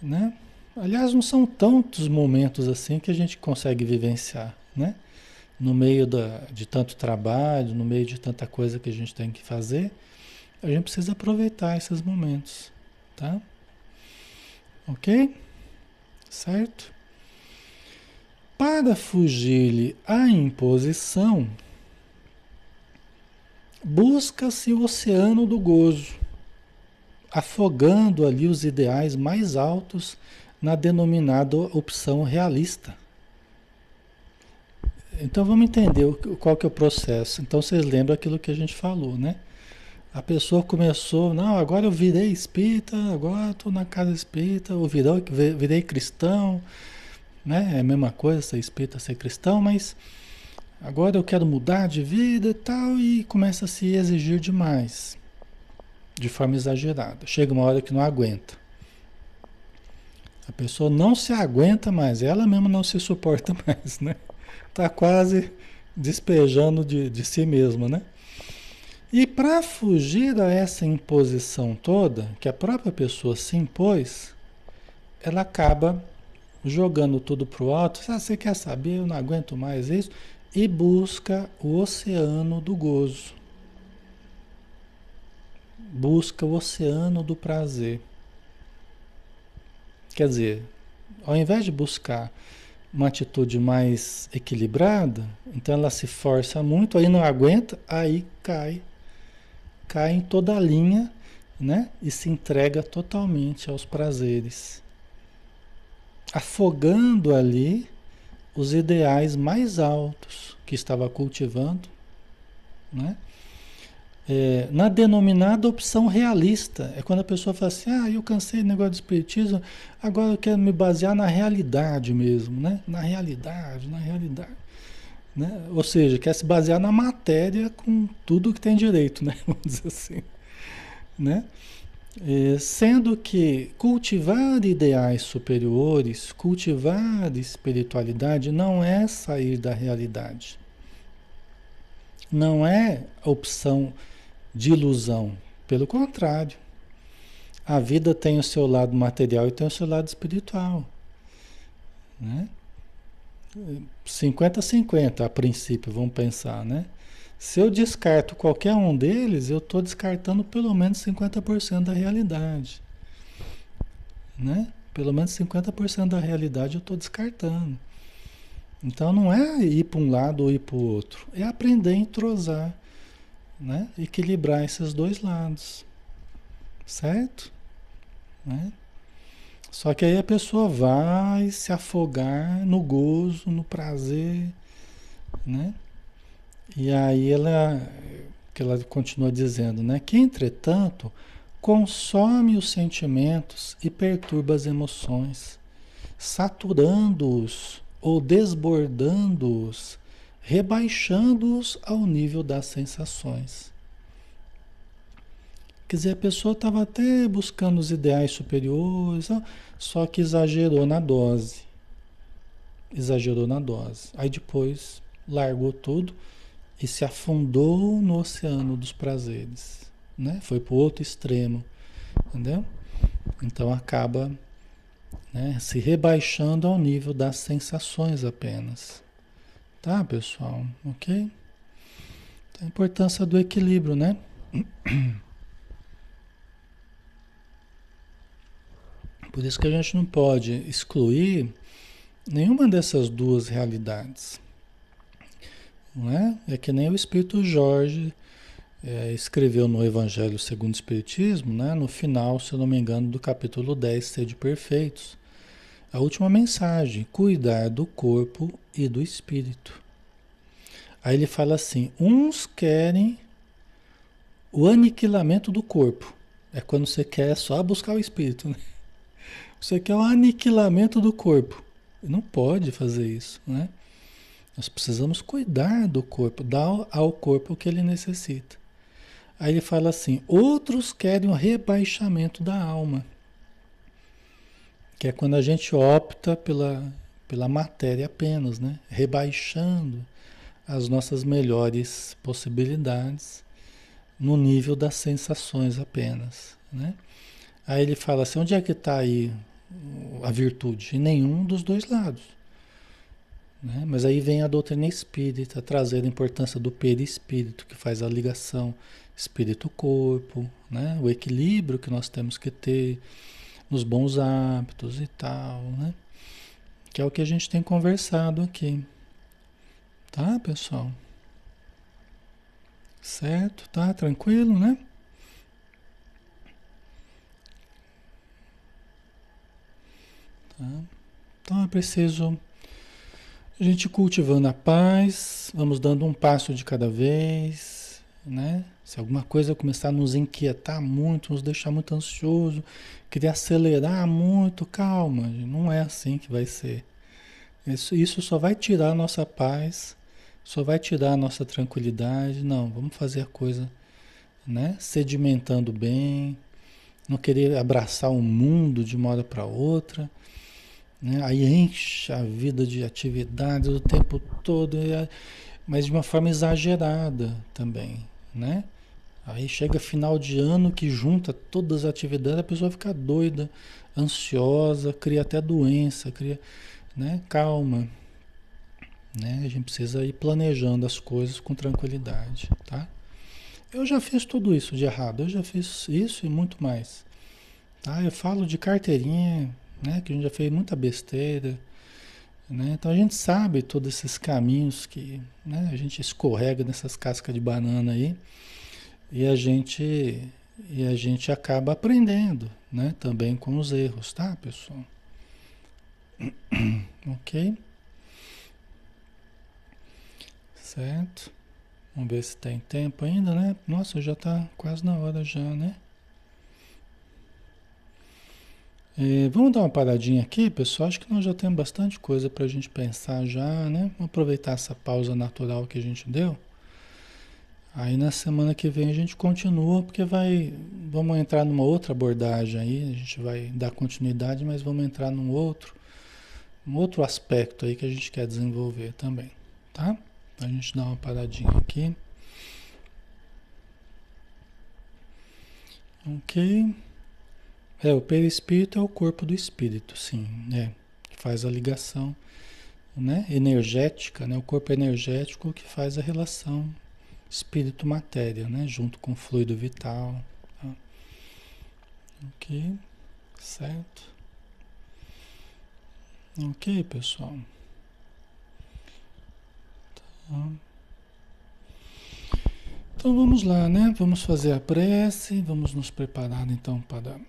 S1: né? Aliás, não são tantos momentos assim que a gente consegue vivenciar, né? No meio da, de tanto trabalho, no meio de tanta coisa que a gente tem que fazer, a gente precisa aproveitar esses momentos, tá? Ok? Certo? Para fugir-lhe à imposição, busca-se o oceano do gozo, afogando ali os ideais mais altos na denominada opção realista. Então vamos entender qual que é o processo. Então vocês lembram aquilo que a gente falou, né? A pessoa começou, não, agora eu virei espírita, agora estou na casa espírita, eu virei, virei cristão, né? É a mesma coisa ser espírita, ser cristão, mas Agora eu quero mudar de vida e tal, e começa a se exigir demais, de forma exagerada. Chega uma hora que não aguenta. A pessoa não se aguenta mais, ela mesma não se suporta mais, né? Tá quase despejando de, de si mesma, né? E para fugir a essa imposição toda, que a própria pessoa se impôs, ela acaba jogando tudo pro alto. Ah, você quer saber? Eu não aguento mais isso e busca o oceano do gozo. Busca o oceano do prazer. Quer dizer, ao invés de buscar uma atitude mais equilibrada, então ela se força muito, aí não aguenta, aí cai. Cai em toda a linha, né? E se entrega totalmente aos prazeres. Afogando ali os ideais mais altos que estava cultivando, né? é, na denominada opção realista. É quando a pessoa fala assim, ah, eu cansei do negócio do espiritismo, agora eu quero me basear na realidade mesmo, né? Na realidade, na realidade. Né? Ou seja, quer se basear na matéria com tudo que tem direito, né? Vamos dizer assim. Né? É, sendo que cultivar ideais superiores, cultivar espiritualidade não é sair da realidade. Não é opção de ilusão. Pelo contrário. A vida tem o seu lado material e tem o seu lado espiritual. Né? 50-50 a princípio, vamos pensar, né? Se eu descarto qualquer um deles, eu estou descartando pelo menos 50% da realidade. Né? Pelo menos 50% da realidade eu estou descartando. Então não é ir para um lado ou ir para o outro, é aprender a entrosar né? Equilibrar esses dois lados, certo? Né? Só que aí a pessoa vai se afogar no gozo, no prazer, né? E aí ela, que ela continua dizendo, né? Que entretanto consome os sentimentos e perturba as emoções, saturando-os ou desbordando-os rebaixando-os ao nível das sensações. Quer dizer, a pessoa estava até buscando os ideais superiores, só que exagerou na dose. Exagerou na dose. Aí depois largou tudo e se afundou no oceano dos prazeres. Né? Foi para o outro extremo. Entendeu? Então acaba né, se rebaixando ao nível das sensações apenas. Tá, pessoal? Ok? Então, a importância do equilíbrio, né? Por isso que a gente não pode excluir nenhuma dessas duas realidades. Não é? é que nem o Espírito Jorge é, escreveu no Evangelho segundo o Espiritismo, né? no final, se eu não me engano, do capítulo 10, Sede Perfeitos a última mensagem, cuidar do corpo e do espírito. Aí ele fala assim: uns querem o aniquilamento do corpo. É quando você quer só buscar o espírito. Né? Você quer o aniquilamento do corpo. Não pode fazer isso, né? Nós precisamos cuidar do corpo, dar ao corpo o que ele necessita. Aí ele fala assim: outros querem o rebaixamento da alma que é quando a gente opta pela, pela matéria apenas, né? rebaixando as nossas melhores possibilidades no nível das sensações apenas. Né? Aí ele fala assim, onde é que está aí a virtude? Em nenhum dos dois lados. Né? Mas aí vem a doutrina espírita trazer a importância do perispírito, que faz a ligação espírito-corpo, né? o equilíbrio que nós temos que ter nos bons hábitos e tal, né? Que é o que a gente tem conversado aqui. Tá, pessoal? Certo? Tá tranquilo, né? Tá? Então é preciso a gente cultivando a paz, vamos dando um passo de cada vez, né? Se alguma coisa começar a nos inquietar muito, nos deixar muito ansioso, querer acelerar muito, calma, não é assim que vai ser. Isso, isso só vai tirar a nossa paz, só vai tirar a nossa tranquilidade. Não, vamos fazer a coisa, né? Sedimentando bem, não querer abraçar o mundo de uma hora para outra. Né? Aí enche a vida de atividades o tempo todo, mas de uma forma exagerada também, né? Aí chega final de ano que junta todas as atividades, a pessoa fica doida, ansiosa, cria até doença, cria, né? Calma. Né? A gente precisa ir planejando as coisas com tranquilidade, tá? Eu já fiz tudo isso de errado, eu já fiz isso e muito mais. Tá? Eu falo de carteirinha, né? Que a gente já fez muita besteira. Né? Então a gente sabe todos esses caminhos que né? a gente escorrega nessas cascas de banana aí. E a gente e a gente acaba aprendendo, né? Também com os erros, tá, pessoal? ok? Certo? Vamos ver se tem tempo ainda, né? Nossa, já está quase na hora já, né? É, vamos dar uma paradinha aqui, pessoal. Acho que nós já temos bastante coisa para a gente pensar já, né? Vamos aproveitar essa pausa natural que a gente deu. Aí na semana que vem a gente continua, porque vai. Vamos entrar numa outra abordagem aí, a gente vai dar continuidade, mas vamos entrar num outro, um outro aspecto aí que a gente quer desenvolver também, tá? A gente dá uma paradinha aqui. Ok. É, o perispírito é o corpo do espírito, sim, né? Que faz a ligação, né? Energética, né? O corpo energético que faz a relação espírito-matéria, né? Junto com o fluido vital. Tá? Ok, certo? Ok, pessoal. Tá. Então vamos lá, né? Vamos fazer a prece, vamos nos preparar então para,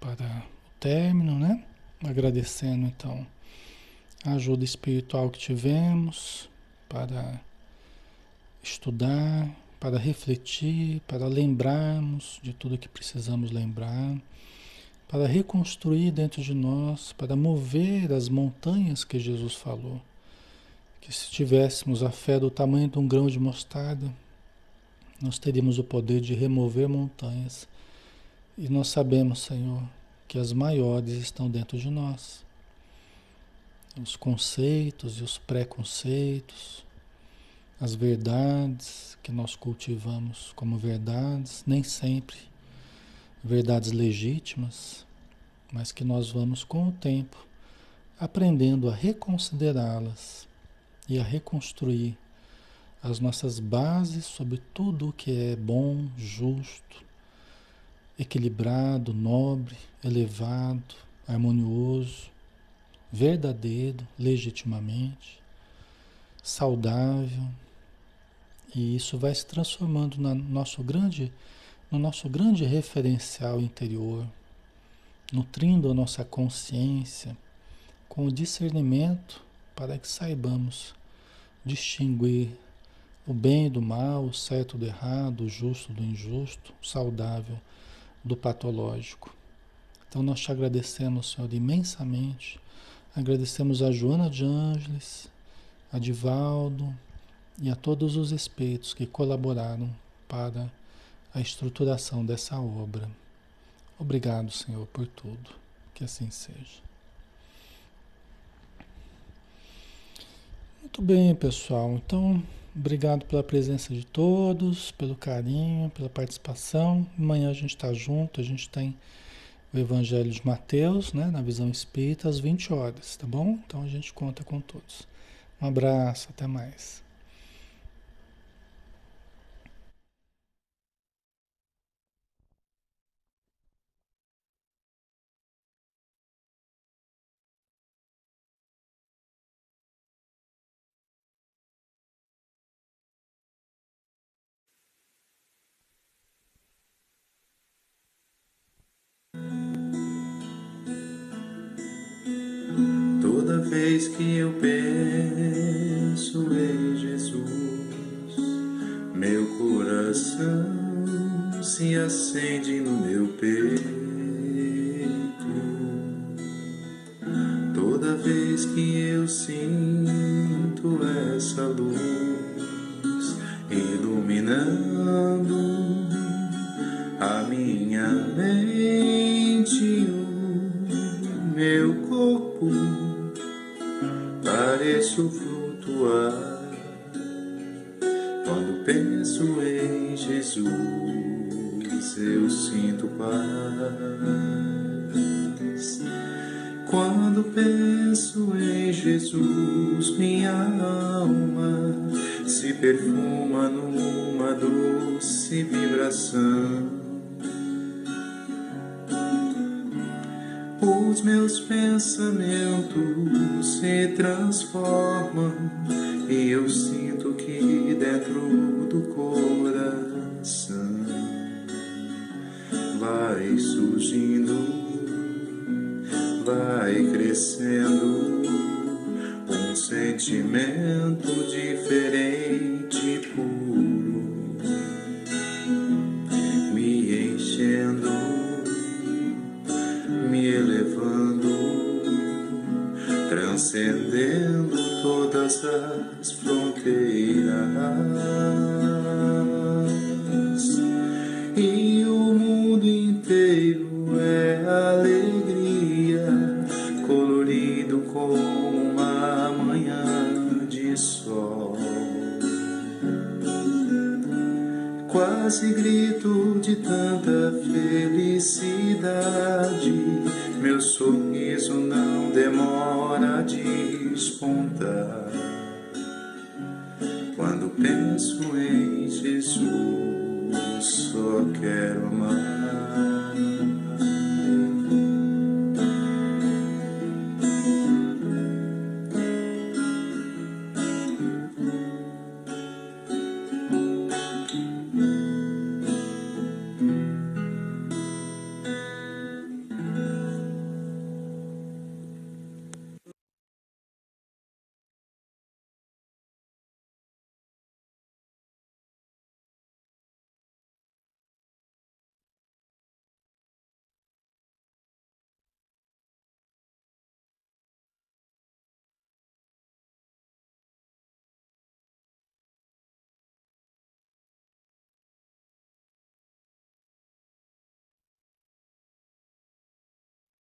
S1: para o término, né? Agradecendo então a ajuda espiritual que tivemos para estudar, para refletir, para lembrarmos de tudo que precisamos lembrar, para reconstruir dentro de nós, para mover as montanhas que Jesus falou. Que se tivéssemos a fé do tamanho de um grão de mostarda, nós teríamos o poder de remover montanhas. E nós sabemos, Senhor, que as maiores estão dentro de nós. Os conceitos e os preconceitos, as verdades que nós cultivamos como verdades, nem sempre verdades legítimas, mas que nós vamos com o tempo aprendendo a reconsiderá-las e a reconstruir as nossas bases sobre tudo o que é bom, justo, equilibrado, nobre, elevado, harmonioso, verdadeiro, legitimamente, saudável, e isso vai se transformando no nosso grande, no nosso grande referencial interior, nutrindo a nossa consciência com o discernimento para que saibamos distinguir o bem do mal, o certo do errado, o justo do injusto, o saudável do patológico. Então nós te agradecemos, Senhor, imensamente. Agradecemos a Joana de Ângeles, a Divaldo, e a todos os espíritos que colaboraram para a estruturação dessa obra. Obrigado, Senhor, por tudo. Que assim seja. Muito bem, pessoal. Então, obrigado pela presença de todos, pelo carinho, pela participação. Amanhã a gente está junto, a gente tem o Evangelho de Mateus, né, na visão espírita, às 20 horas, tá bom? Então a gente conta com todos. Um abraço, até mais.
S2: Eu penso em Jesus, meu coração se acende no meu peito. Perfuma numa doce vibração. Os meus pensamentos se transformam e eu sinto que dentro do coração vai surgindo, vai crescendo um sentimento